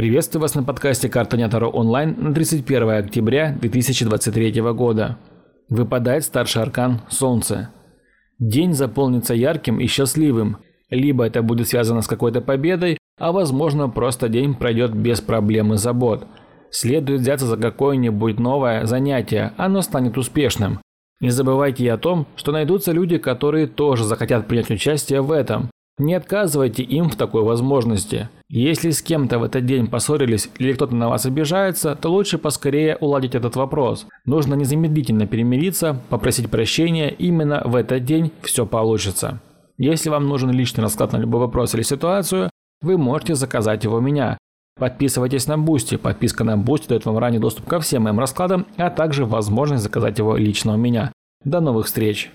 Приветствую вас на подкасте «Карта Нятаро онлайн» на 31 октября 2023 года. Выпадает старший аркан «Солнце». День заполнится ярким и счастливым. Либо это будет связано с какой-то победой, а возможно просто день пройдет без проблем и забот. Следует взяться за какое-нибудь новое занятие, оно станет успешным. Не забывайте и о том, что найдутся люди, которые тоже захотят принять участие в этом. Не отказывайте им в такой возможности. Если с кем-то в этот день поссорились или кто-то на вас обижается, то лучше поскорее уладить этот вопрос. Нужно незамедлительно перемириться, попросить прощения, именно в этот день все получится. Если вам нужен личный расклад на любой вопрос или ситуацию, вы можете заказать его у меня. Подписывайтесь на Boosty. Подписка на Boosty дает вам ранний доступ ко всем моим раскладам, а также возможность заказать его лично у меня. До новых встреч!